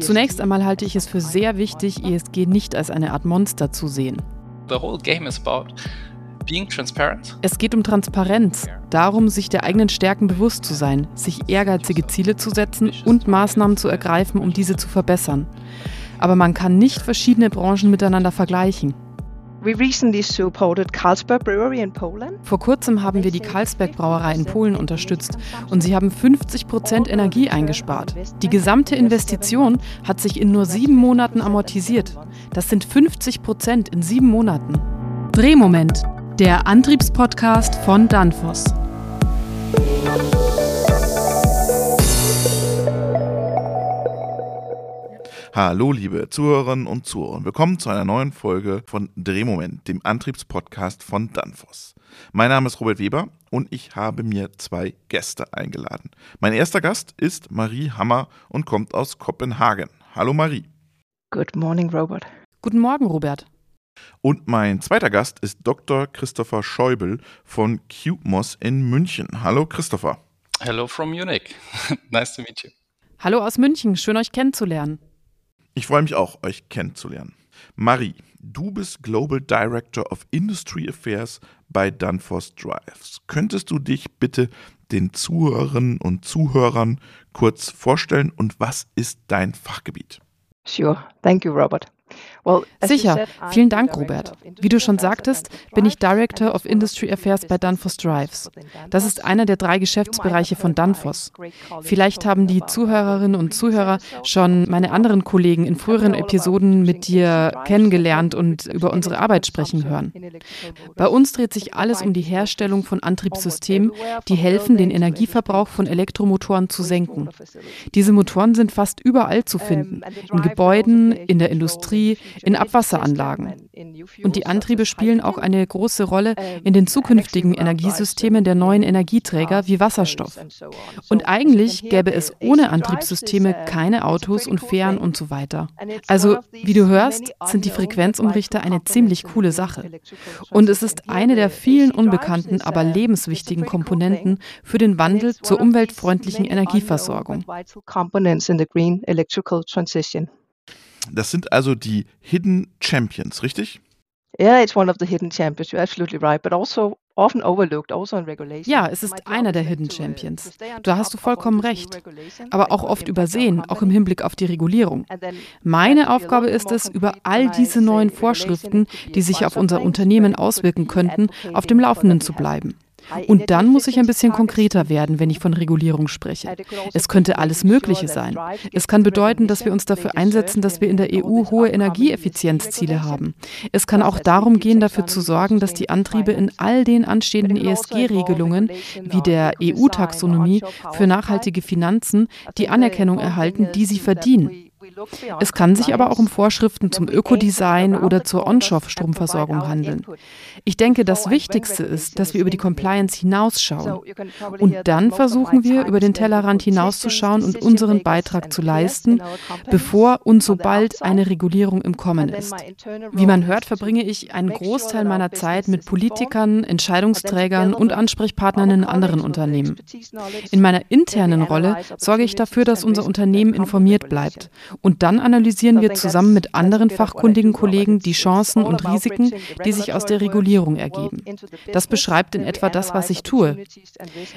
Zunächst einmal halte ich es für sehr wichtig, ESG nicht als eine Art Monster zu sehen. Es geht um Transparenz, darum, sich der eigenen Stärken bewusst zu sein, sich ehrgeizige Ziele zu setzen und Maßnahmen zu ergreifen, um diese zu verbessern. Aber man kann nicht verschiedene Branchen miteinander vergleichen. Vor kurzem haben wir die Carlsberg Brauerei in Polen unterstützt und sie haben 50 Prozent Energie eingespart. Die gesamte Investition hat sich in nur sieben Monaten amortisiert. Das sind 50 Prozent in sieben Monaten. Drehmoment, der Antriebspodcast von Danfoss. Hallo, liebe Zuhörerinnen und Zuhörer. Willkommen zu einer neuen Folge von Drehmoment, dem Antriebspodcast von Danfoss. Mein Name ist Robert Weber und ich habe mir zwei Gäste eingeladen. Mein erster Gast ist Marie Hammer und kommt aus Kopenhagen. Hallo Marie. Good morning, Robert. Guten Morgen, Robert. Und mein zweiter Gast ist Dr. Christopher Schäubel von CubeMOS in München. Hallo Christopher. Hello from Munich. nice to meet you. Hallo aus München, schön euch kennenzulernen. Ich freue mich auch, euch kennenzulernen. Marie, du bist Global Director of Industry Affairs bei Danfoss Drives. Könntest du dich bitte den Zuhörerinnen und Zuhörern kurz vorstellen und was ist dein Fachgebiet? Sure. Thank you, Robert. Sicher. Vielen Dank, Robert. Wie du schon sagtest, bin ich Director of Industry Affairs bei Danfoss Drives. Das ist einer der drei Geschäftsbereiche von Danfoss. Vielleicht haben die Zuhörerinnen und Zuhörer schon meine anderen Kollegen in früheren Episoden mit dir kennengelernt und über unsere Arbeit sprechen hören. Bei uns dreht sich alles um die Herstellung von Antriebssystemen, die helfen, den Energieverbrauch von Elektromotoren zu senken. Diese Motoren sind fast überall zu finden, in Gebäuden, in der Industrie, in Abwasseranlagen. Und die Antriebe spielen auch eine große Rolle in den zukünftigen Energiesystemen der neuen Energieträger wie Wasserstoff. Und eigentlich gäbe es ohne Antriebssysteme keine Autos und Fähren und so weiter. Also, wie du hörst, sind die Frequenzumrichter eine ziemlich coole Sache. Und es ist eine der vielen unbekannten, aber lebenswichtigen Komponenten für den Wandel zur umweltfreundlichen Energieversorgung. Das sind also die Hidden Champions, richtig? Yeah, it's one of the hidden champions. You're absolutely right, but also often overlooked, also in regulation. Ja, es ist einer der Hidden Champions. Da hast du vollkommen recht. Aber auch oft übersehen, auch im Hinblick auf die Regulierung. Meine Aufgabe ist es, über all diese neuen Vorschriften, die sich auf unser Unternehmen auswirken könnten, auf dem Laufenden zu bleiben. Und dann muss ich ein bisschen konkreter werden, wenn ich von Regulierung spreche. Es könnte alles Mögliche sein. Es kann bedeuten, dass wir uns dafür einsetzen, dass wir in der EU hohe Energieeffizienzziele haben. Es kann auch darum gehen, dafür zu sorgen, dass die Antriebe in all den anstehenden ESG-Regelungen wie der EU-Taxonomie für nachhaltige Finanzen die Anerkennung erhalten, die sie verdienen. Es kann sich aber auch um Vorschriften zum Ökodesign oder zur Onshore-Stromversorgung handeln. Ich denke, das Wichtigste ist, dass wir über die Compliance hinausschauen. Und dann versuchen wir, über den Tellerrand hinauszuschauen und unseren Beitrag zu leisten, bevor und sobald eine Regulierung im Kommen ist. Wie man hört, verbringe ich einen Großteil meiner Zeit mit Politikern, Entscheidungsträgern und Ansprechpartnern in anderen Unternehmen. In meiner internen Rolle sorge ich dafür, dass unser Unternehmen informiert bleibt und dann analysieren wir zusammen mit anderen fachkundigen Kollegen die Chancen und Risiken, die sich aus der Regulierung ergeben. Das beschreibt in etwa das, was ich tue.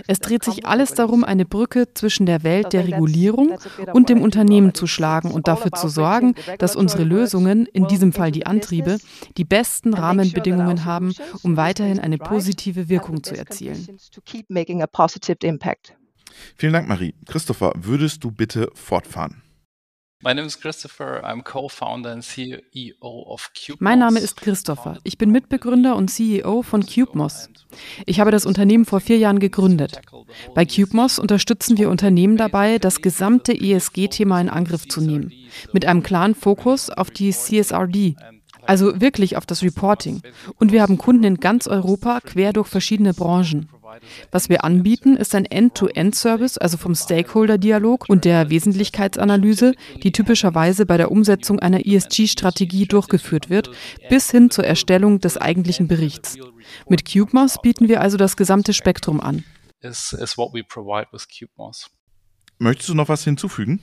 Es dreht sich alles darum, eine Brücke zwischen der Welt der Regulierung und dem Unternehmen zu schlagen und dafür zu sorgen, dass unsere Lösungen, in diesem Fall die Antriebe, die besten Rahmenbedingungen haben, um weiterhin eine positive Wirkung zu erzielen. Vielen Dank, Marie. Christopher, würdest du bitte fortfahren? My name is Christopher. I'm co-founder and CEO of CubeMOS. Mein Name ist Christopher. Ich bin Mitbegründer und CEO von CubeMOS. Ich habe das Unternehmen vor vier Jahren gegründet. Bei CubeMOS unterstützen wir Unternehmen dabei, das gesamte ESG-Thema in Angriff zu nehmen, mit einem klaren Fokus auf die CSRD, also wirklich auf das Reporting. Und wir haben Kunden in ganz Europa, quer durch verschiedene Branchen. Was wir anbieten, ist ein End-to-End-Service, also vom Stakeholder-Dialog und der Wesentlichkeitsanalyse, die typischerweise bei der Umsetzung einer ESG-Strategie durchgeführt wird, bis hin zur Erstellung des eigentlichen Berichts. Mit CubeMOS bieten wir also das gesamte Spektrum an. Is, is what we provide with CubeMOS. Möchtest du noch was hinzufügen?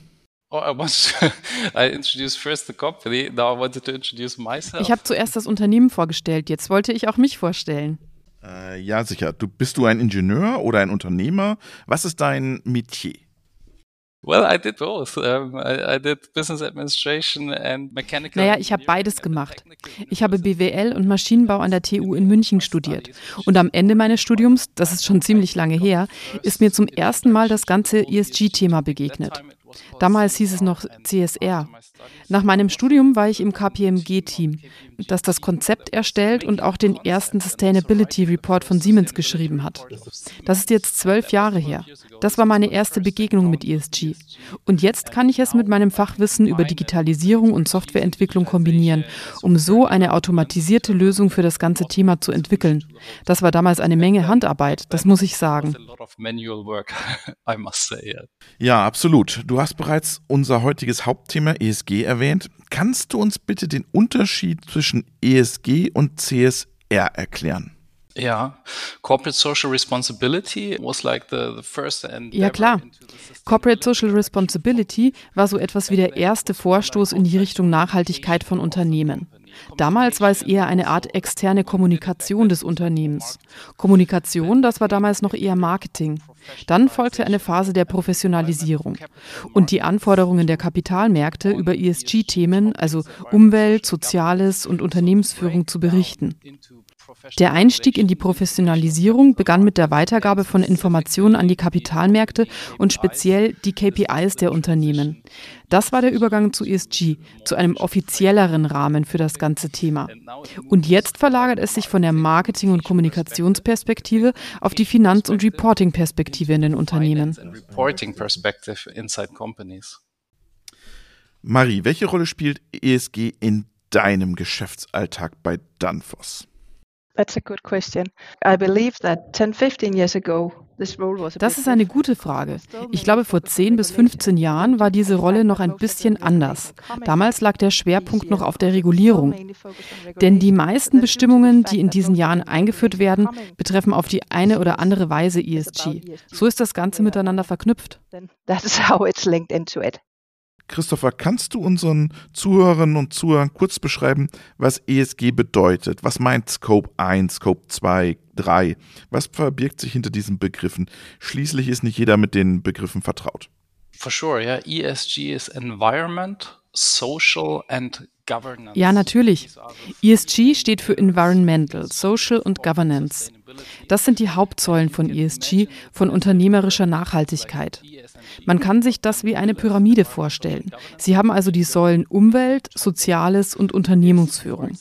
Oh, ich habe zuerst das Unternehmen vorgestellt, jetzt wollte ich auch mich vorstellen. Äh, ja, sicher. Du, bist du ein Ingenieur oder ein Unternehmer? Was ist dein Metier? Well, I did both. Um, I, I, did business administration and mechanical. Naja, ich habe beides gemacht. Ich habe BWL und Maschinenbau an der TU in München studiert. Und am Ende meines Studiums, das ist schon ziemlich lange her, ist mir zum ersten Mal das ganze ESG-Thema begegnet. Damals hieß es noch CSR. Nach meinem Studium war ich im KPMG-Team, das das Konzept erstellt und auch den ersten Sustainability Report von Siemens geschrieben hat. Das ist jetzt zwölf Jahre her. Das war meine erste Begegnung mit ESG. Und jetzt kann ich es mit meinem Fachwissen über Digitalisierung und Softwareentwicklung kombinieren, um so eine automatisierte Lösung für das ganze Thema zu entwickeln. Das war damals eine Menge Handarbeit, das muss ich sagen. Ja, absolut. Du hast bereits unser heutiges Hauptthema ESG erwähnt. Kannst du uns bitte den Unterschied zwischen ESG und CSR erklären? Ja, Corporate Social Responsibility was like the, the first Ja klar. Corporate Social Responsibility war so etwas wie der erste Vorstoß in die Richtung Nachhaltigkeit von Unternehmen. Damals war es eher eine Art externe Kommunikation des Unternehmens. Kommunikation, das war damals noch eher Marketing. Dann folgte eine Phase der Professionalisierung. Und die Anforderungen der Kapitalmärkte über ESG-Themen, also Umwelt, Soziales und Unternehmensführung zu berichten. Der Einstieg in die Professionalisierung begann mit der Weitergabe von Informationen an die Kapitalmärkte und speziell die KPIs der Unternehmen. Das war der Übergang zu ESG, zu einem offizielleren Rahmen für das ganze Thema. Und jetzt verlagert es sich von der Marketing- und Kommunikationsperspektive auf die Finanz- und Reporting-Perspektive in den Unternehmen. Marie, welche Rolle spielt ESG in deinem Geschäftsalltag bei Danfoss? That's a good question. I believe that 10, 15 years ago das ist eine gute Frage. Ich glaube, vor 10 bis 15 Jahren war diese Rolle noch ein bisschen anders. Damals lag der Schwerpunkt noch auf der Regulierung. Denn die meisten Bestimmungen, die in diesen Jahren eingeführt werden, betreffen auf die eine oder andere Weise ESG. So ist das Ganze miteinander verknüpft. Christopher, kannst du unseren Zuhörerinnen und Zuhörern kurz beschreiben, was ESG bedeutet? Was meint Scope 1, Scope 2, 3? Was verbirgt sich hinter diesen Begriffen? Schließlich ist nicht jeder mit den Begriffen vertraut. For sure, yeah. ESG is Environment, Social and Governance. Ja, natürlich. ESG steht für Environmental, Social und Governance. Das sind die Hauptsäulen von ESG, von unternehmerischer Nachhaltigkeit. Man kann sich das wie eine Pyramide vorstellen. Sie haben also die Säulen Umwelt, Soziales und Unternehmensführung.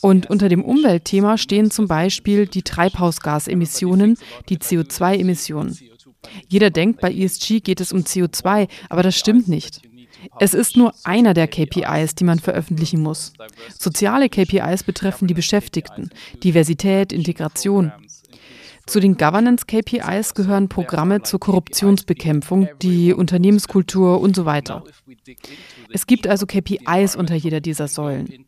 Und unter dem Umweltthema stehen zum Beispiel die Treibhausgasemissionen, die CO2-Emissionen. Jeder denkt, bei ESG geht es um CO2, aber das stimmt nicht. Es ist nur einer der KPIs, die man veröffentlichen muss. Soziale KPIs betreffen die Beschäftigten, Diversität, Integration. Zu den Governance-KPIs gehören Programme zur Korruptionsbekämpfung, die Unternehmenskultur und so weiter. Es gibt also KPIs unter jeder dieser Säulen.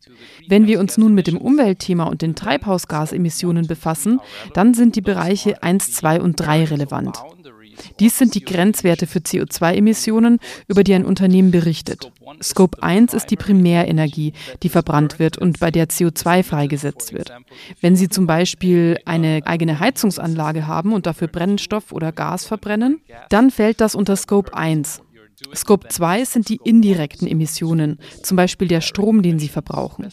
Wenn wir uns nun mit dem Umweltthema und den Treibhausgasemissionen befassen, dann sind die Bereiche 1, 2 und 3 relevant. Dies sind die Grenzwerte für CO2-Emissionen, über die ein Unternehmen berichtet. Scope 1 ist die Primärenergie, die verbrannt wird und bei der CO2 freigesetzt wird. Wenn Sie zum Beispiel eine eigene Heizungsanlage haben und dafür Brennstoff oder Gas verbrennen, dann fällt das unter Scope 1. Scope 2 sind die indirekten Emissionen, zum Beispiel der Strom, den sie verbrauchen.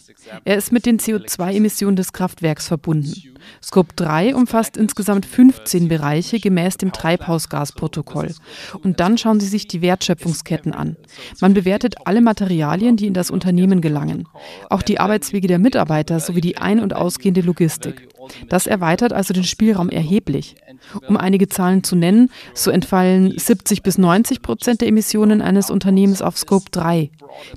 Er ist mit den CO2-Emissionen des Kraftwerks verbunden. Scope 3 umfasst insgesamt 15 Bereiche gemäß dem Treibhausgasprotokoll. Und dann schauen Sie sich die Wertschöpfungsketten an. Man bewertet alle Materialien, die in das Unternehmen gelangen, auch die Arbeitswege der Mitarbeiter sowie die ein- und ausgehende Logistik. Das erweitert also den Spielraum erheblich. Um einige Zahlen zu nennen, so entfallen 70 bis 90 Prozent der Emissionen eines Unternehmens auf Scope 3.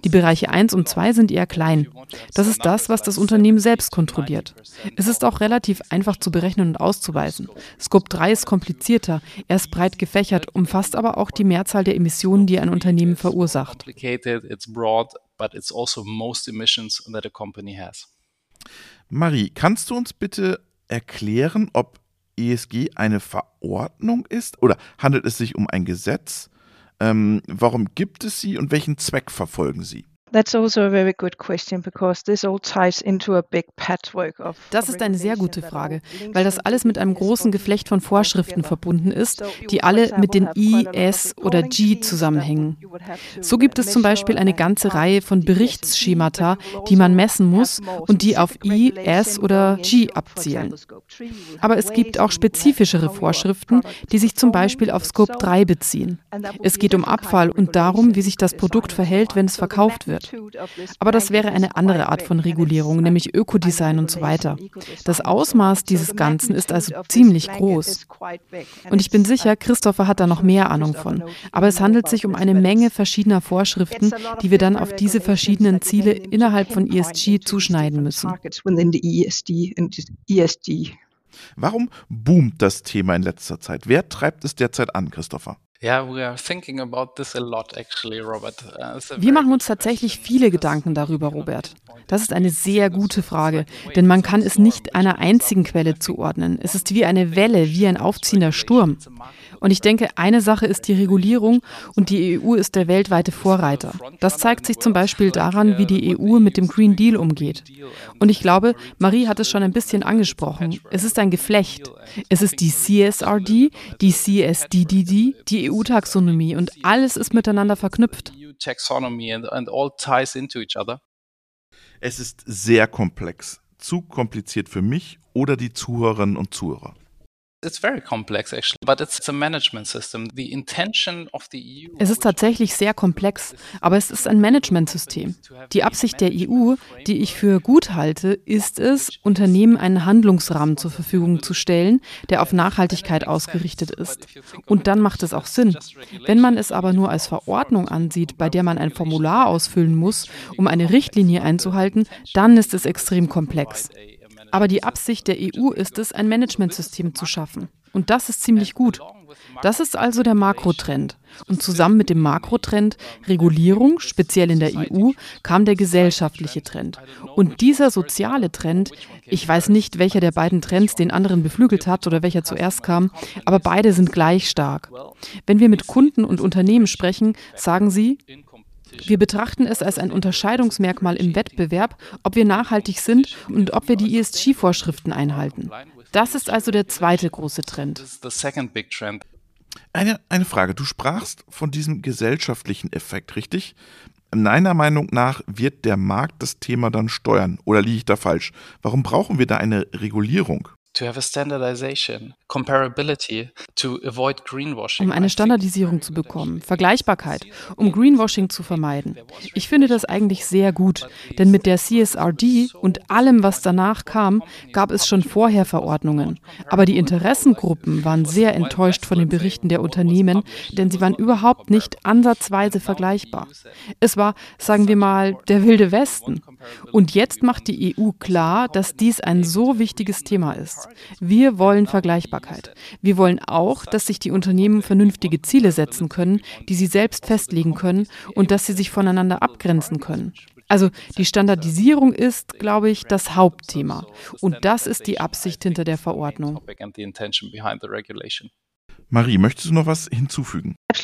Die Bereiche 1 und 2 sind eher klein. Das ist das, was das Unternehmen selbst kontrolliert. Es ist auch relativ einfach zu berechnen und auszuweisen. Scope 3 ist komplizierter, er ist breit gefächert, umfasst aber auch die Mehrzahl der Emissionen, die ein Unternehmen verursacht. Marie, kannst du uns bitte erklären, ob ESG eine Verordnung ist oder handelt es sich um ein Gesetz? Ähm, warum gibt es sie und welchen Zweck verfolgen sie? Das ist eine sehr gute Frage, weil das alles mit einem großen Geflecht von Vorschriften verbunden ist, die alle mit den I, S oder G zusammenhängen. So gibt es zum Beispiel eine ganze Reihe von Berichtsschemata, die man messen muss und die auf I, S oder G abzielen. Aber es gibt auch spezifischere Vorschriften, die sich zum Beispiel auf Scope 3 beziehen. Es geht um Abfall und darum, wie sich das Produkt verhält, wenn es verkauft wird wird. Aber das wäre eine andere Art von Regulierung, nämlich Ökodesign und so weiter. Das Ausmaß dieses Ganzen ist also ziemlich groß. Und ich bin sicher, Christopher hat da noch mehr Ahnung von. Aber es handelt sich um eine Menge verschiedener Vorschriften, die wir dann auf diese verschiedenen Ziele innerhalb von ESG zuschneiden müssen. Warum boomt das Thema in letzter Zeit? Wer treibt es derzeit an, Christopher? Uh, Wir machen uns tatsächlich viele Gedanken darüber, Robert. Das ist eine sehr gute Frage, denn man kann es nicht einer einzigen Quelle zuordnen. Es ist wie eine Welle, wie ein aufziehender Sturm. Und ich denke, eine Sache ist die Regulierung und die EU ist der weltweite Vorreiter. Das zeigt sich zum Beispiel daran, wie die EU mit dem Green Deal umgeht. Und ich glaube, Marie hat es schon ein bisschen angesprochen. Es ist ein Geflecht. Es ist die CSRD, die CSDDD, die EU-Taxonomie und alles ist miteinander verknüpft. Es ist sehr komplex. Zu kompliziert für mich oder die Zuhörerinnen und Zuhörer. Es ist tatsächlich sehr komplex, aber es ist ein Managementsystem. Die Absicht der EU, die ich für gut halte, ist es, Unternehmen einen Handlungsrahmen zur Verfügung zu stellen, der auf Nachhaltigkeit ausgerichtet ist. Und dann macht es auch Sinn. Wenn man es aber nur als Verordnung ansieht, bei der man ein Formular ausfüllen muss, um eine Richtlinie einzuhalten, dann ist es extrem komplex. Aber die Absicht der EU ist es, ein Managementsystem zu schaffen. Und das ist ziemlich gut. Das ist also der Makrotrend. Und zusammen mit dem Makrotrend Regulierung, speziell in der EU, kam der gesellschaftliche Trend. Und dieser soziale Trend, ich weiß nicht, welcher der beiden Trends den anderen beflügelt hat oder welcher zuerst kam, aber beide sind gleich stark. Wenn wir mit Kunden und Unternehmen sprechen, sagen sie, wir betrachten es als ein Unterscheidungsmerkmal im Wettbewerb, ob wir nachhaltig sind und ob wir die ESG-Vorschriften einhalten. Das ist also der zweite große Trend. Eine, eine Frage. Du sprachst von diesem gesellschaftlichen Effekt, richtig? Meiner Meinung nach wird der Markt das Thema dann steuern. Oder liege ich da falsch? Warum brauchen wir da eine Regulierung? Um eine Standardisierung zu bekommen, Vergleichbarkeit, um Greenwashing zu vermeiden. Ich finde das eigentlich sehr gut, denn mit der CSRD und allem, was danach kam, gab es schon vorher Verordnungen. Aber die Interessengruppen waren sehr enttäuscht von den Berichten der Unternehmen, denn sie waren überhaupt nicht ansatzweise vergleichbar. Es war, sagen wir mal, der wilde Westen. Und jetzt macht die EU klar, dass dies ein so wichtiges Thema ist. Wir wollen Vergleichbarkeit. Wir wollen auch, dass sich die Unternehmen vernünftige Ziele setzen können, die sie selbst festlegen können und dass sie sich voneinander abgrenzen können. Also die Standardisierung ist, glaube ich, das Hauptthema. Und das ist die Absicht hinter der Verordnung. Marie, möchtest du noch was hinzufügen? Ich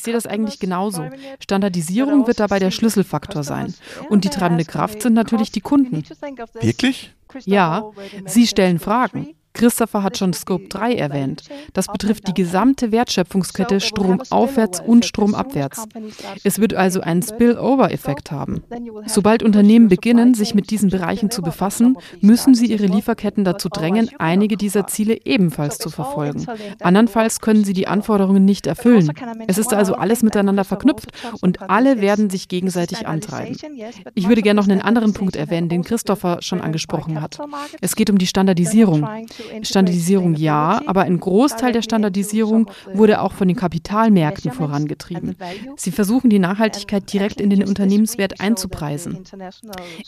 sehe das eigentlich genauso. Standardisierung wird dabei der Schlüsselfaktor sein. Und die treibende Kraft sind natürlich die Kunden. Wirklich? Ja, sie stellen Fragen. Christopher hat schon Scope 3 erwähnt. Das betrifft die gesamte Wertschöpfungskette stromaufwärts und stromabwärts. Es wird also einen Spillover-Effekt haben. Sobald Unternehmen beginnen, sich mit diesen Bereichen zu befassen, müssen sie ihre Lieferketten dazu drängen, einige dieser Ziele ebenfalls zu verfolgen. Andernfalls können sie die Anforderungen nicht erfüllen. Es ist also alles miteinander verknüpft und alle werden sich gegenseitig antreiben. Ich würde gerne noch einen anderen Punkt erwähnen, den Christopher schon angesprochen hat. Es geht um die Standardisierung. Standardisierung ja, aber ein Großteil der Standardisierung wurde auch von den Kapitalmärkten vorangetrieben. Sie versuchen, die Nachhaltigkeit direkt in den Unternehmenswert einzupreisen.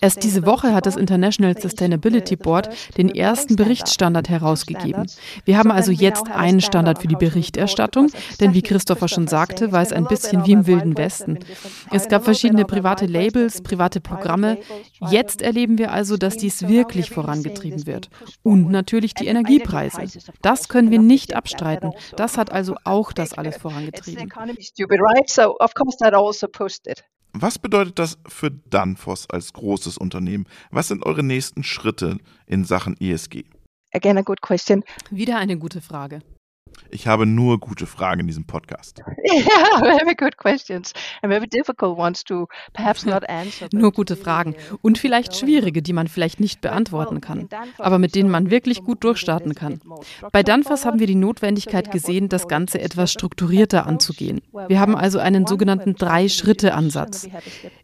Erst diese Woche hat das International Sustainability Board den ersten Berichtsstandard herausgegeben. Wir haben also jetzt einen Standard für die Berichterstattung, denn wie Christopher schon sagte, war es ein bisschen wie im Wilden Westen. Es gab verschiedene private Labels, private Programme. Jetzt erleben wir also, dass dies wirklich vorangetrieben wird. Und natürlich Die Energiepreise. Das können wir nicht abstreiten. Das hat also auch das alles vorangetrieben. Was bedeutet das für Danfoss als großes Unternehmen? Was sind eure nächsten Schritte in Sachen ESG? Again, a good question. Wieder eine gute Frage. Ich habe nur gute Fragen in diesem Podcast. Yeah, very good questions and very difficult ones to perhaps not answer. Nur gute Fragen und vielleicht schwierige, die man vielleicht nicht beantworten kann, aber mit denen man wirklich gut durchstarten kann. Bei Danfoss haben wir die Notwendigkeit gesehen, das Ganze etwas strukturierter anzugehen. Wir haben also einen sogenannten Drei-Schritte-Ansatz.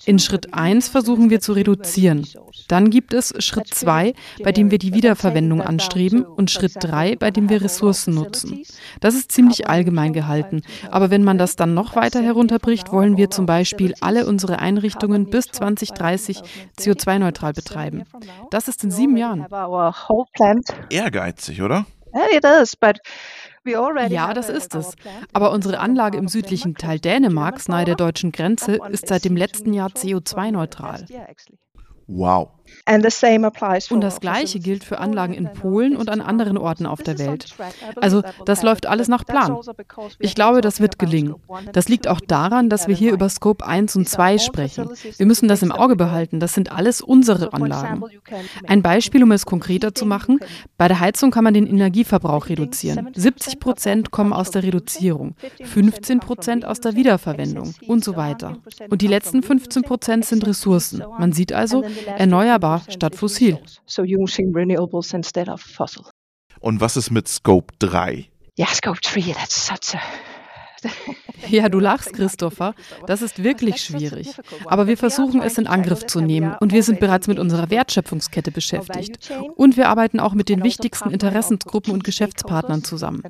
In Schritt 1 versuchen wir zu reduzieren. Dann gibt es Schritt 2, bei dem wir die Wiederverwendung anstreben und Schritt 3, bei dem wir Ressourcen nutzen. Das ist ziemlich allgemein gehalten. Aber wenn man das dann noch weiter herunterbricht, wollen wir zum Beispiel alle unsere Einrichtungen bis 2030 CO2-neutral betreiben. Das ist in sieben Jahren. Ehrgeizig, oder? Ja, das ist es. Aber unsere Anlage im südlichen Teil Dänemarks nahe der deutschen Grenze ist seit dem letzten Jahr CO2-neutral. Wow. Und das Gleiche gilt für Anlagen in Polen und an anderen Orten auf der Welt. Also das läuft alles nach Plan. Also ich glaube, das wird gelingen. Das liegt auch daran, dass wir hier über Scope 1 und 2 sprechen. Wir müssen das im Auge behalten. Das sind alles unsere Anlagen. Ein Beispiel, um es konkreter zu machen. Bei der Heizung kann man den Energieverbrauch reduzieren. 70 Prozent kommen aus der Reduzierung, 15 Prozent aus der Wiederverwendung und so weiter. Und die letzten 15 Prozent sind Ressourcen. Man sieht also, erneuerbar statt fossil. Und was ist mit Scope 3? Ja, Scope 3, that's such a Ja, du lachst, Christopher. Das ist wirklich schwierig. Aber wir versuchen es in Angriff zu nehmen und wir sind bereits mit unserer Wertschöpfungskette beschäftigt. Und wir arbeiten auch mit den wichtigsten Interessensgruppen und Geschäftspartnern zusammen.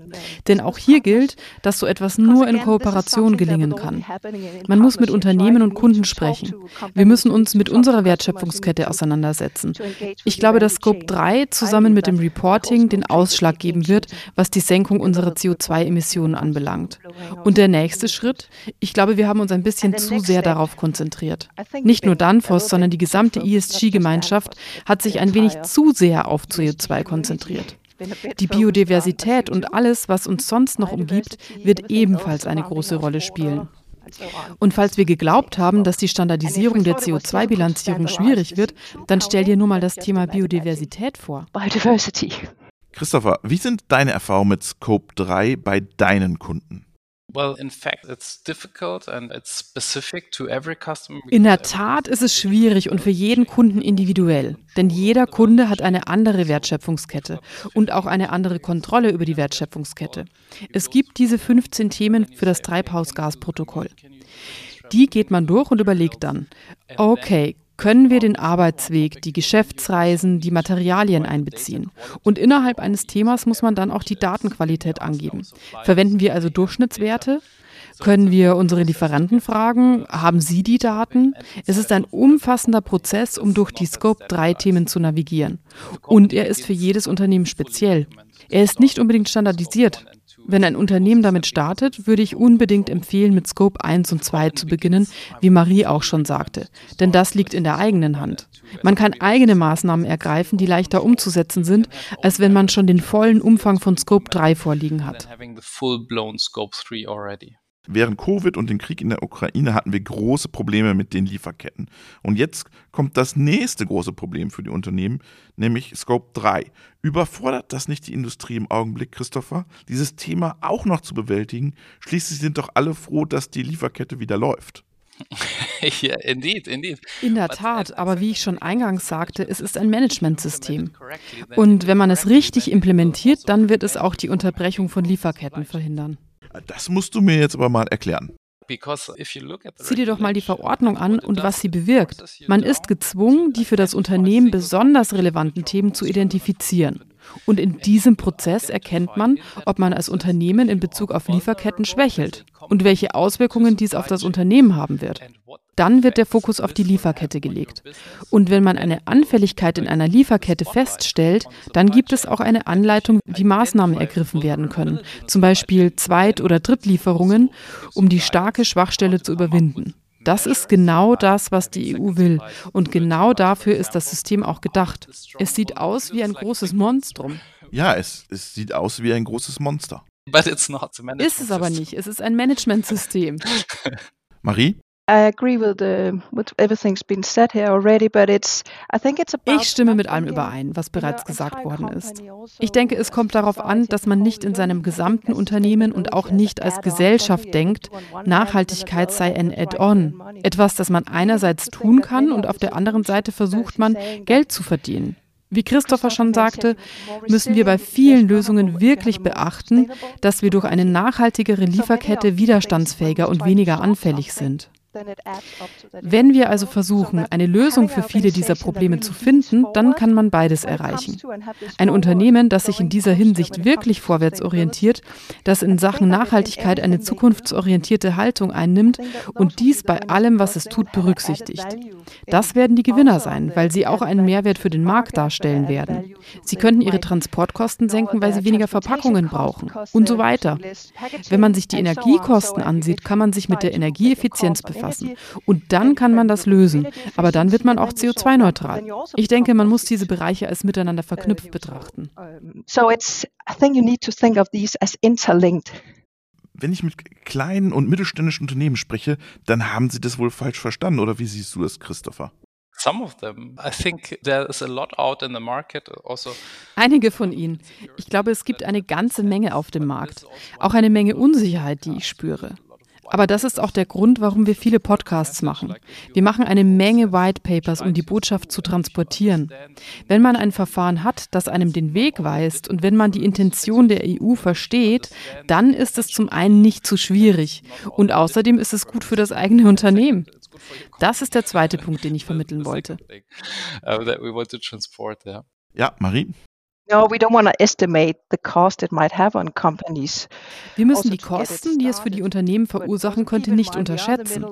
Denn auch hier gilt, dass so etwas nur in Kooperation gelingen kann. Man muss mit Unternehmen und Kunden sprechen. Wir müssen uns mit unserer Wertschöpfungskette auseinandersetzen. Ich glaube, dass Scope 3 zusammen mit dem Reporting den Ausschlag geben wird, was die Senkung unserer CO2-Emissionen anbelangt. Und der nächste Schritt, ich glaube, wir haben uns ein bisschen zu sehr darauf konzentriert. Nicht nur Danfoss, sondern die gesamte ESG-Gemeinschaft hat sich ein wenig zu sehr auf CO2 konzentriert. Die Biodiversität und alles, was uns sonst noch umgibt, wird ebenfalls eine große Rolle spielen. Und falls wir geglaubt haben, dass die Standardisierung der CO2-Bilanzierung schwierig wird, dann stell dir nur mal das Thema Biodiversität vor. Christopher, wie sind deine Erfahrungen mit Scope 3 bei deinen Kunden? In der Tat ist es schwierig und für jeden Kunden individuell, denn jeder Kunde hat eine andere Wertschöpfungskette und auch eine andere Kontrolle über die Wertschöpfungskette. Es gibt diese 15 Themen für das Treibhausgasprotokoll. Die geht man durch und überlegt dann, okay, können wir den Arbeitsweg, die Geschäftsreisen, die Materialien einbeziehen. Und innerhalb eines Themas muss man dann auch die Datenqualität angeben. Verwenden wir also Durchschnittswerte? Können wir unsere Lieferanten fragen, haben sie die Daten? Es ist ein umfassender Prozess, um durch die Scope-3-Themen zu navigieren. Und er ist für jedes Unternehmen speziell. Er ist nicht unbedingt standardisiert. Wenn ein Unternehmen damit startet, würde ich unbedingt empfehlen, mit Scope 1 und 2 zu beginnen, wie Marie auch schon sagte. Denn das liegt in der eigenen Hand. Man kann eigene Maßnahmen ergreifen, die leichter umzusetzen sind, als wenn man schon den vollen Umfang von Scope 3 vorliegen hat. Während Covid und dem Krieg in der Ukraine hatten wir große Probleme mit den Lieferketten. Und jetzt kommt das nächste große Problem für die Unternehmen, nämlich Scope 3. Überfordert das nicht die Industrie im Augenblick, Christopher, dieses Thema auch noch zu bewältigen? Schließlich sind doch alle froh, dass die Lieferkette wieder läuft. yeah, indeed, indeed. In der Tat, aber wie ich schon eingangs sagte, es ist ein Managementsystem. Und wenn man es richtig implementiert, dann wird es auch die Unterbrechung von Lieferketten verhindern. Das musst du mir jetzt aber mal erklären. Sieh dir doch mal die Verordnung an und was sie bewirkt. Man ist gezwungen, die für das Unternehmen besonders relevanten Themen zu identifizieren. Und in diesem Prozess erkennt man, ob man als Unternehmen in Bezug auf Lieferketten schwächelt und welche Auswirkungen dies auf das Unternehmen haben wird. Dann wird der Fokus auf die Lieferkette gelegt. Und wenn man eine Anfälligkeit in einer Lieferkette feststellt, dann gibt es auch eine Anleitung, wie Maßnahmen ergriffen werden können, zum Beispiel Zweit- oder Drittlieferungen, um die starke Schwachstelle zu überwinden. Das ist genau das, was die EU will. Und genau dafür ist das System auch gedacht. Es sieht aus wie ein großes Monstrum. Ja, es, es sieht aus wie ein großes Monster. Ist es aber nicht. Es ist ein Managementsystem. Marie? Ich stimme mit allem überein, was bereits gesagt worden ist. Ich denke, es kommt darauf an, dass man nicht in seinem gesamten Unternehmen und auch nicht als Gesellschaft denkt, Nachhaltigkeit sei ein Add-on, etwas, das man einerseits tun kann und auf der anderen Seite versucht man, Geld zu verdienen. Wie Christopher schon sagte, müssen wir bei vielen Lösungen wirklich beachten, dass wir durch eine nachhaltigere Lieferkette widerstandsfähiger und weniger anfällig sind. Wenn wir also versuchen, eine Lösung für viele dieser Probleme zu finden, dann kann man beides erreichen. Ein Unternehmen, das sich in dieser Hinsicht wirklich vorwärts orientiert, das in Sachen Nachhaltigkeit eine zukunftsorientierte Haltung einnimmt und dies bei allem, was es tut, berücksichtigt. Das werden die Gewinner sein, weil sie auch einen Mehrwert für den Markt darstellen werden. Sie könnten ihre Transportkosten senken, weil sie weniger Verpackungen brauchen und so weiter. Wenn man sich die Energiekosten ansieht, kann man sich mit der Energieeffizienz befassen fassen. Und dann kann man das lösen. Aber dann wird man auch CO2-neutral. Ich denke, man muss diese Bereiche als miteinander verknüpft betrachten. So it's, I think you need to think of these as interlinked wenn ich mit kleinen und mittelständischen Unternehmen spreche, dann haben sie das wohl falsch verstanden. Oder wie siehst du das, Christopher? Also Einige von ihnen. Ich glaube, es gibt eine ganze Menge auf dem Markt. Auch eine Menge Unsicherheit, die ich spüre. Aber das ist auch der Grund, warum wir viele Podcasts machen. Wir machen eine Menge White Papers, um die Botschaft zu transportieren. Wenn man ein Verfahren hat, das einem den Weg weist und wenn man die Intention der EU versteht, dann ist es zum einen nicht zu schwierig und außerdem ist es gut für das eigene Unternehmen. Das ist der zweite Punkt, den ich vermitteln wollte. Ja, Marie? No, we don't want to estimate the cost it might have on companies. Wir müssen also die Kosten, die es für die Unternehmen verursachen könnte, nicht unterschätzen,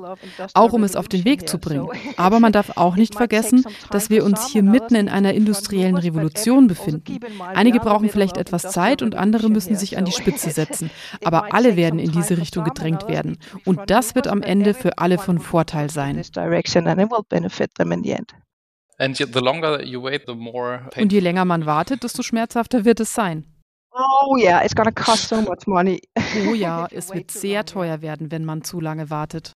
auch um es auf den Weg zu bringen. Aber man darf auch nicht vergessen, dass wir uns hier mitten in einer industriellen Revolution also befinden. Einige brauchen vielleicht etwas Zeit und andere müssen sich an die Spitze setzen. Aber alle werden in diese Richtung gedrängt werden. Und das wird am Ende für alle von Vorteil sein. Und je länger man wartet, desto schmerzhafter wird es sein. Oh yeah, it's gonna cost so much money. Oh ja, es wird sehr teuer werden, wenn man zu lange wartet.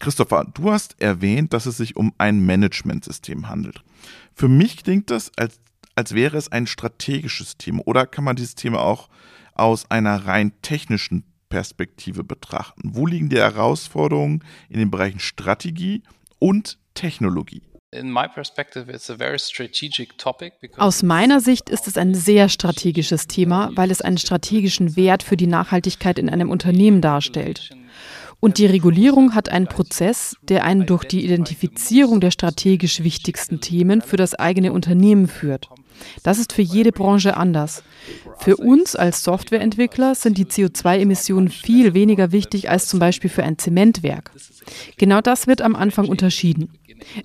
Christopher, du hast erwähnt, dass es sich um ein Managementsystem handelt. Für mich klingt das, als, als wäre es ein strategisches Thema. Oder kann man dieses Thema auch aus einer rein technischen Perspektive betrachten? Wo liegen die Herausforderungen in den Bereichen Strategie und Technologie? Aus meiner Sicht ist es ein sehr strategisches Thema, weil es einen strategischen Wert für die Nachhaltigkeit in einem Unternehmen darstellt. Und die Regulierung hat einen Prozess, der einen durch die Identifizierung der strategisch wichtigsten Themen für das eigene Unternehmen führt. Das ist für jede Branche anders. Für uns als Softwareentwickler sind die CO2-Emissionen viel weniger wichtig als zum Beispiel für ein Zementwerk. Genau das wird am Anfang unterschieden.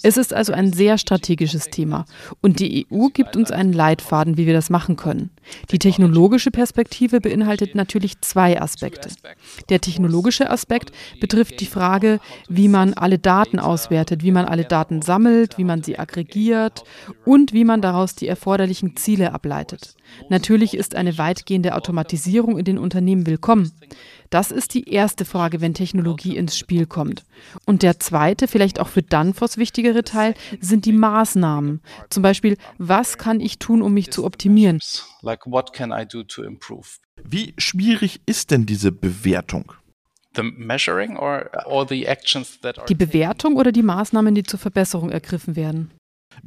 Es ist also ein sehr strategisches Thema und die EU gibt uns einen Leitfaden, wie wir das machen können. Die technologische Perspektive beinhaltet natürlich zwei Aspekte. Der technologische Aspekt betrifft die Frage, wie man alle Daten auswertet, wie man alle Daten sammelt, wie man sie aggregiert und wie man daraus die erforderlichen Ziele ableitet. Natürlich ist eine weitgehende Automatisierung in den Unternehmen willkommen. Das ist die erste Frage, wenn Technologie ins Spiel kommt. Und der zweite, vielleicht auch für Danfoss wichtigere Teil, sind die Maßnahmen. Zum Beispiel, was kann ich tun, um mich zu optimieren? Wie schwierig ist denn diese Bewertung? Die Bewertung oder die Maßnahmen, die zur Verbesserung ergriffen werden?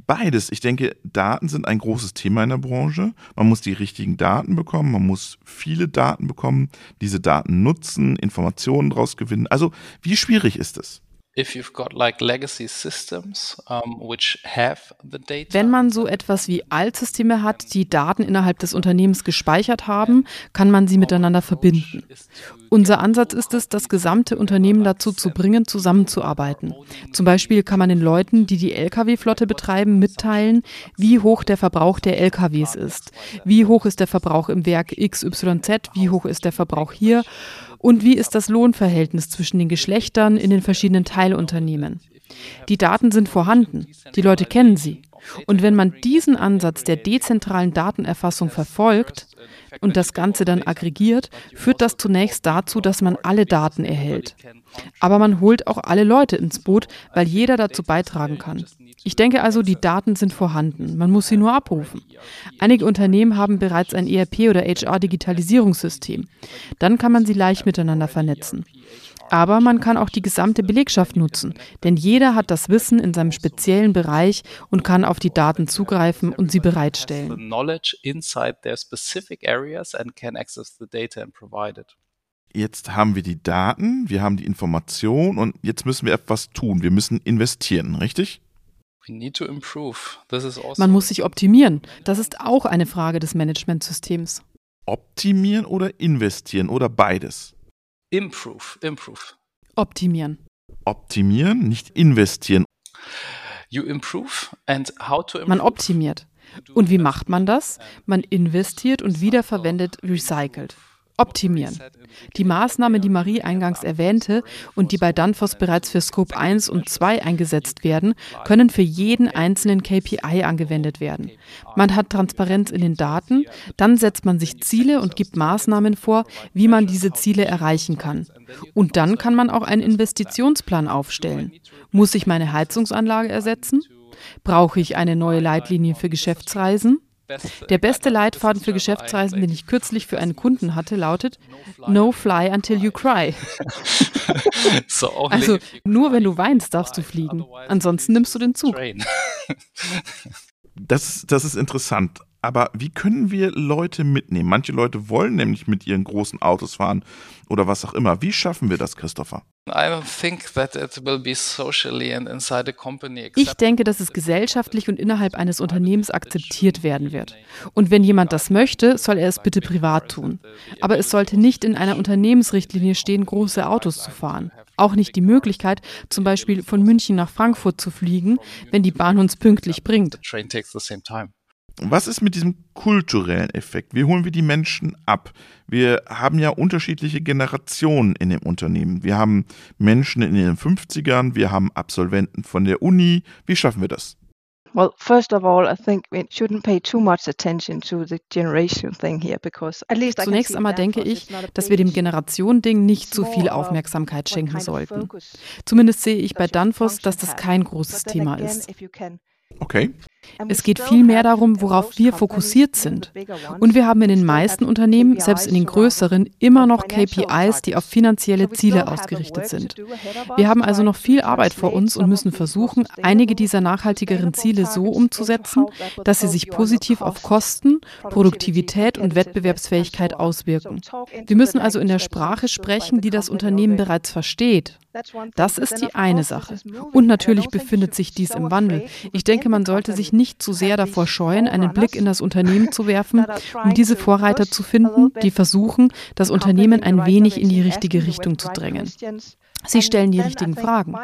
Beides. Ich denke, Daten sind ein großes Thema in der Branche. Man muss die richtigen Daten bekommen, man muss viele Daten bekommen, diese Daten nutzen, Informationen daraus gewinnen. Also, wie schwierig ist es? Wenn man so etwas wie Altsysteme hat, die Daten innerhalb des Unternehmens gespeichert haben, kann man sie miteinander verbinden. Unser Ansatz ist es, das gesamte Unternehmen dazu zu bringen, zusammenzuarbeiten. Zum Beispiel kann man den Leuten, die die Lkw-Flotte betreiben, mitteilen, wie hoch der Verbrauch der Lkws ist. Wie hoch ist der Verbrauch im Werk XYZ, wie hoch ist der Verbrauch hier und wie ist das Lohnverhältnis zwischen den Geschlechtern in den verschiedenen Teilunternehmen. Die Daten sind vorhanden, die Leute kennen sie. Und wenn man diesen Ansatz der dezentralen Datenerfassung verfolgt und das Ganze dann aggregiert, führt das zunächst dazu, dass man alle Daten erhält. Aber man holt auch alle Leute ins Boot, weil jeder dazu beitragen kann. Ich denke also, die Daten sind vorhanden. Man muss sie nur abrufen. Einige Unternehmen haben bereits ein ERP- oder HR-Digitalisierungssystem. Dann kann man sie leicht miteinander vernetzen. Aber man kann auch die gesamte Belegschaft nutzen, denn jeder hat das Wissen in seinem speziellen Bereich und kann auf die Daten zugreifen und sie bereitstellen. Jetzt haben wir die Daten, wir haben die Information und jetzt müssen wir etwas tun. Wir müssen investieren, richtig? Man muss sich optimieren. Das ist auch eine Frage des Managementsystems. Optimieren oder investieren oder beides? Improve, improve. Optimieren. Optimieren, nicht investieren. You improve and how to improve? Man optimiert. Und wie macht man das? Man investiert und wiederverwendet, recycelt optimieren. Die Maßnahmen, die Marie eingangs erwähnte und die bei Danfoss bereits für Scope 1 und 2 eingesetzt werden, können für jeden einzelnen KPI angewendet werden. Man hat Transparenz in den Daten, dann setzt man sich Ziele und gibt Maßnahmen vor, wie man diese Ziele erreichen kann. Und dann kann man auch einen Investitionsplan aufstellen. Muss ich meine Heizungsanlage ersetzen? Brauche ich eine neue Leitlinie für Geschäftsreisen? Der beste Leitfaden für Geschäftsreisen, den ich kürzlich für einen Kunden hatte, lautet No fly until you cry. also nur wenn du weinst, darfst du fliegen. Ansonsten nimmst du den Zug. Das, das ist interessant. Aber wie können wir Leute mitnehmen? Manche Leute wollen nämlich mit ihren großen Autos fahren oder was auch immer. Wie schaffen wir das, Christopher? Ich denke, dass es gesellschaftlich und innerhalb eines Unternehmens akzeptiert werden wird. Und wenn jemand das möchte, soll er es bitte privat tun. Aber es sollte nicht in einer Unternehmensrichtlinie stehen, große Autos zu fahren. Auch nicht die Möglichkeit, zum Beispiel von München nach Frankfurt zu fliegen, wenn die Bahn uns pünktlich bringt. Was ist mit diesem kulturellen Effekt? Wie holen wir die Menschen ab? Wir haben ja unterschiedliche Generationen in dem Unternehmen. Wir haben Menschen in den 50ern, wir haben Absolventen von der Uni. Wie schaffen wir das? Well, first of all, I think we shouldn't pay too much attention to the generation thing here because at least Zunächst einmal denke ich, dass wir dem Generation-Ding nicht zu viel Aufmerksamkeit schenken sollten. Zumindest sehe ich bei Danfoss, dass das kein großes Thema ist. Okay. Es geht vielmehr darum, worauf wir fokussiert sind. Und wir haben in den meisten Unternehmen, selbst in den größeren, immer noch KPIs, die auf finanzielle Ziele ausgerichtet sind. Wir haben also noch viel Arbeit vor uns und müssen versuchen, einige dieser nachhaltigeren Ziele so umzusetzen, dass sie sich positiv auf Kosten, Produktivität und Wettbewerbsfähigkeit auswirken. Wir müssen also in der Sprache sprechen, die das Unternehmen bereits versteht. Das ist die eine Sache. Und natürlich befindet sich dies im Wandel. Ich denke, man sollte sich nicht zu sehr davor scheuen, einen Blick in das Unternehmen zu werfen, um diese Vorreiter zu finden, die versuchen, das Unternehmen ein wenig in die richtige Richtung zu drängen. Sie stellen die richtigen Fragen.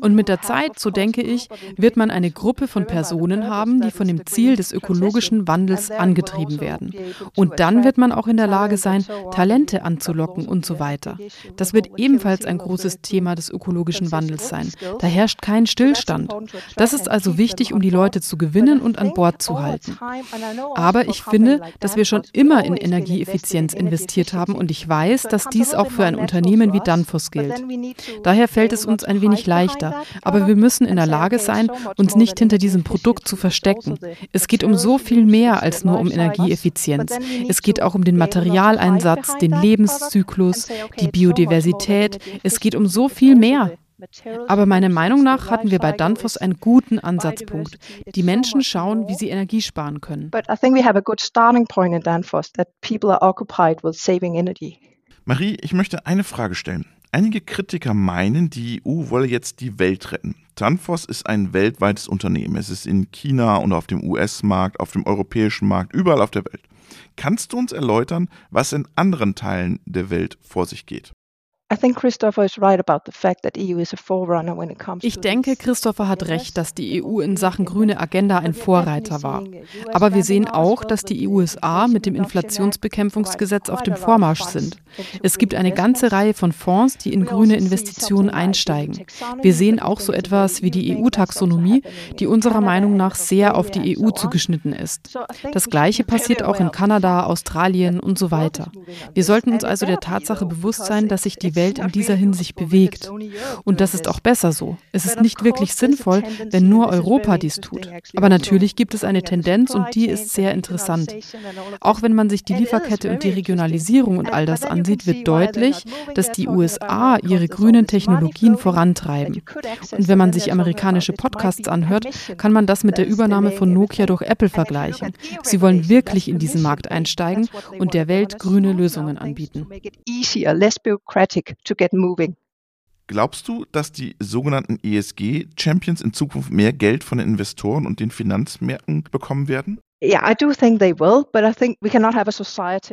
Und mit der Zeit, so denke ich, wird man eine Gruppe von Personen haben, die von dem Ziel des ökologischen Wandels angetrieben werden. Und dann wird man auch in der Lage sein, Talente anzulocken und so weiter. Das wird ebenfalls ein großes Thema des ökologischen Wandels sein. Da herrscht kein Stillstand. Das ist also wichtig, um die Leute zu gewinnen und an Bord zu halten. Aber ich finde, dass wir schon immer in Energieeffizienz investiert haben und ich weiß, dass dies auch für ein Unternehmen wie Danfoss gilt. Daher fällt es uns ein wenig leichter, aber wir müssen in der Lage sein, uns nicht hinter diesem Produkt zu verstecken. Es geht um so viel mehr als nur um Energieeffizienz. Es geht auch um den Materialeinsatz, den Lebenszyklus, die Biodiversität. Es geht um so viel mehr. Aber meiner Meinung nach hatten wir bei Danfoss einen guten Ansatzpunkt. Die Menschen schauen, wie sie Energie sparen können. But I think we have a good starting point in Danfoss that people are occupied with saving energy. Marie, ich möchte eine Frage stellen. Einige Kritiker meinen, die EU wolle jetzt die Welt retten. Danfoss ist ein weltweites Unternehmen. Es ist in China und auf dem US-Markt, auf dem europäischen Markt, überall auf der Welt. Kannst du uns erläutern, was in anderen Teilen der Welt vor sich geht? Ich denke, Christopher hat recht, dass die EU in Sachen grüne Agenda ein Vorreiter war. Aber wir sehen auch, dass die USA mit dem Inflationsbekämpfungsgesetz auf dem Vormarsch sind. Es gibt eine ganze Reihe von Fonds, die in grüne Investitionen einsteigen. Wir sehen auch so etwas wie die EU-Taxonomie, die unserer Meinung nach sehr auf die EU zugeschnitten ist. Das Gleiche passiert auch in Kanada, Australien und so weiter. Wir sollten uns also der Tatsache bewusst sein, dass sich die Welt in dieser Hinsicht bewegt. Und das ist auch besser so. Es ist nicht wirklich sinnvoll, wenn nur Europa dies tut. Aber natürlich gibt es eine Tendenz und die ist sehr interessant. Auch wenn man sich die Lieferkette und die Regionalisierung und all das ansieht, wird deutlich, dass die USA ihre grünen Technologien vorantreiben. Und wenn man sich amerikanische Podcasts anhört, kann man das mit der Übernahme von Nokia durch Apple vergleichen. Sie wollen wirklich in diesen Markt einsteigen und der Welt grüne Lösungen anbieten. Glaubst du, dass die sogenannten ESG-Champions in Zukunft mehr Geld von den Investoren und den Finanzmärkten bekommen werden?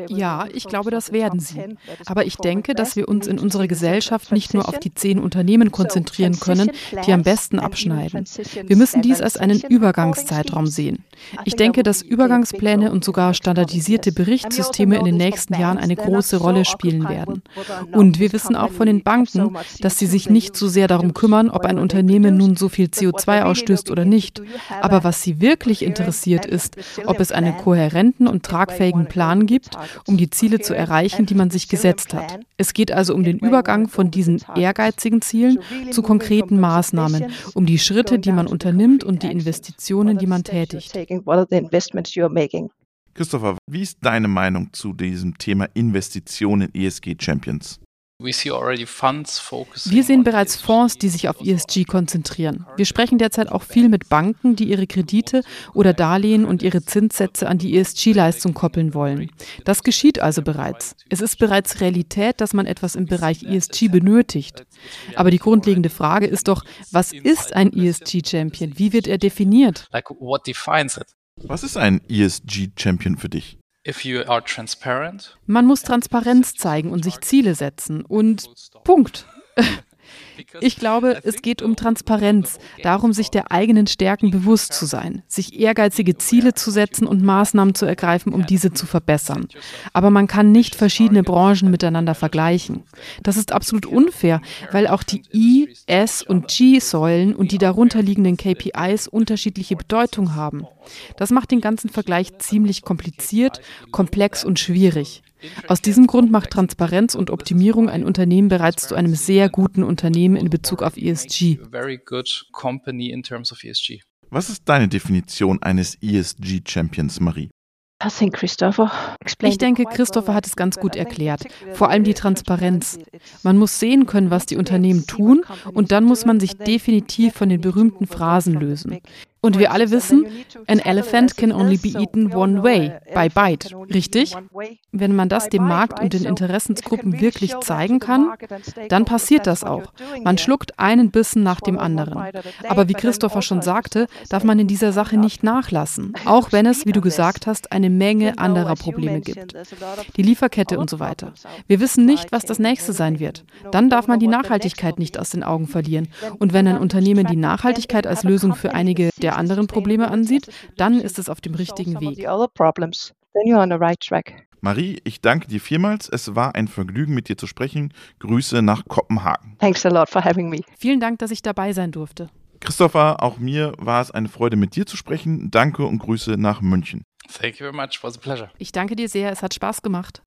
Ja, ich glaube, das werden sie. Aber ich denke, dass wir uns in unserer Gesellschaft nicht nur auf die zehn Unternehmen konzentrieren können, die am besten abschneiden. Wir müssen dies als einen Übergangszeitraum sehen. Ich denke, dass Übergangspläne und sogar standardisierte Berichtssysteme in den nächsten Jahren eine große Rolle spielen werden. Und wir wissen auch von den Banken, dass sie sich nicht so sehr darum kümmern, ob ein Unternehmen nun so viel CO2 ausstößt oder nicht. Aber was sie wirklich interessiert ist, ob es einen kohärenten und tragfähigen Plan gibt, um die Ziele zu erreichen, die man sich gesetzt hat. Es geht also um den Übergang von diesen ehrgeizigen Zielen zu konkreten Maßnahmen, um die Schritte, die man unternimmt und die Investitionen, die man tätigt. Christopher, wie ist deine Meinung zu diesem Thema Investitionen in ESG Champions? Wir sehen bereits Fonds, die sich auf ESG konzentrieren. Wir sprechen derzeit auch viel mit Banken, die ihre Kredite oder Darlehen und ihre Zinssätze an die ESG-Leistung koppeln wollen. Das geschieht also bereits. Es ist bereits Realität, dass man etwas im Bereich ESG benötigt. Aber die grundlegende Frage ist doch, was ist ein ESG-Champion? Wie wird er definiert? Was ist ein ESG-Champion für dich? Man muss Transparenz zeigen und sich Ziele setzen. Und Punkt. Ich glaube, es geht um Transparenz, darum, sich der eigenen Stärken bewusst zu sein, sich ehrgeizige Ziele zu setzen und Maßnahmen zu ergreifen, um diese zu verbessern. Aber man kann nicht verschiedene Branchen miteinander vergleichen. Das ist absolut unfair, weil auch die I, S und G-Säulen und die darunterliegenden KPIs unterschiedliche Bedeutung haben. Das macht den ganzen Vergleich ziemlich kompliziert, komplex und schwierig. Aus diesem Grund macht Transparenz und Optimierung ein Unternehmen bereits zu einem sehr guten Unternehmen in Bezug auf ESG. Was ist deine Definition eines ESG-Champions, Marie? Ich denke, Christopher hat es ganz gut erklärt. Vor allem die Transparenz. Man muss sehen können, was die Unternehmen tun, und dann muss man sich definitiv von den berühmten Phrasen lösen. Und wir alle wissen, an elephant can only be eaten one way, by bite, richtig? Wenn man das dem Markt und den Interessensgruppen wirklich zeigen kann, dann passiert das auch. Man schluckt einen Bissen nach dem anderen. Aber wie Christopher schon sagte, darf man in dieser Sache nicht nachlassen, auch wenn es, wie du gesagt hast, eine Menge anderer Probleme gibt. Die Lieferkette und so weiter. Wir wissen nicht, was das nächste sein wird. Dann darf man die Nachhaltigkeit nicht aus den Augen verlieren. Und wenn ein Unternehmen die Nachhaltigkeit als Lösung für einige der der anderen Probleme ansieht, dann ist es auf dem richtigen Weg. Marie, ich danke dir vielmals. Es war ein Vergnügen, mit dir zu sprechen. Grüße nach Kopenhagen. Thanks a lot for having me. Vielen Dank, dass ich dabei sein durfte. Christopher, auch mir war es eine Freude, mit dir zu sprechen. Danke und Grüße nach München. Thank you very much. It was a pleasure. Ich danke dir sehr. Es hat Spaß gemacht.